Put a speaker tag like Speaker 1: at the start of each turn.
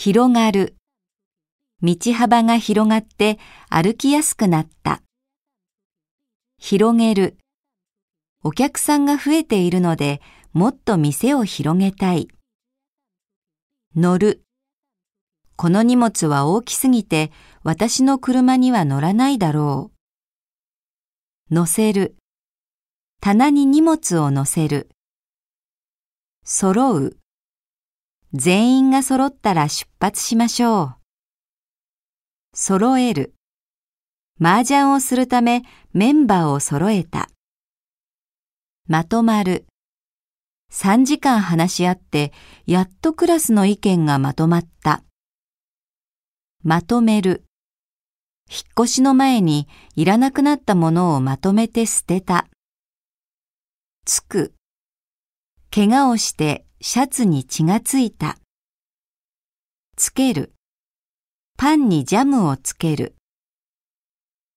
Speaker 1: 広がる。道幅が広がって歩きやすくなった。広げる。お客さんが増えているのでもっと店を広げたい。乗る。この荷物は大きすぎて私の車には乗らないだろう。乗せる。棚に荷物を乗せる。揃う。全員が揃ったら出発しましょう。揃える。麻雀をするためメンバーを揃えた。まとまる。3時間話し合って、やっとクラスの意見がまとまった。まとめる。引っ越しの前にいらなくなったものをまとめて捨てた。つく。怪我をしてシャツに血がついた。つける。パンにジャムをつける。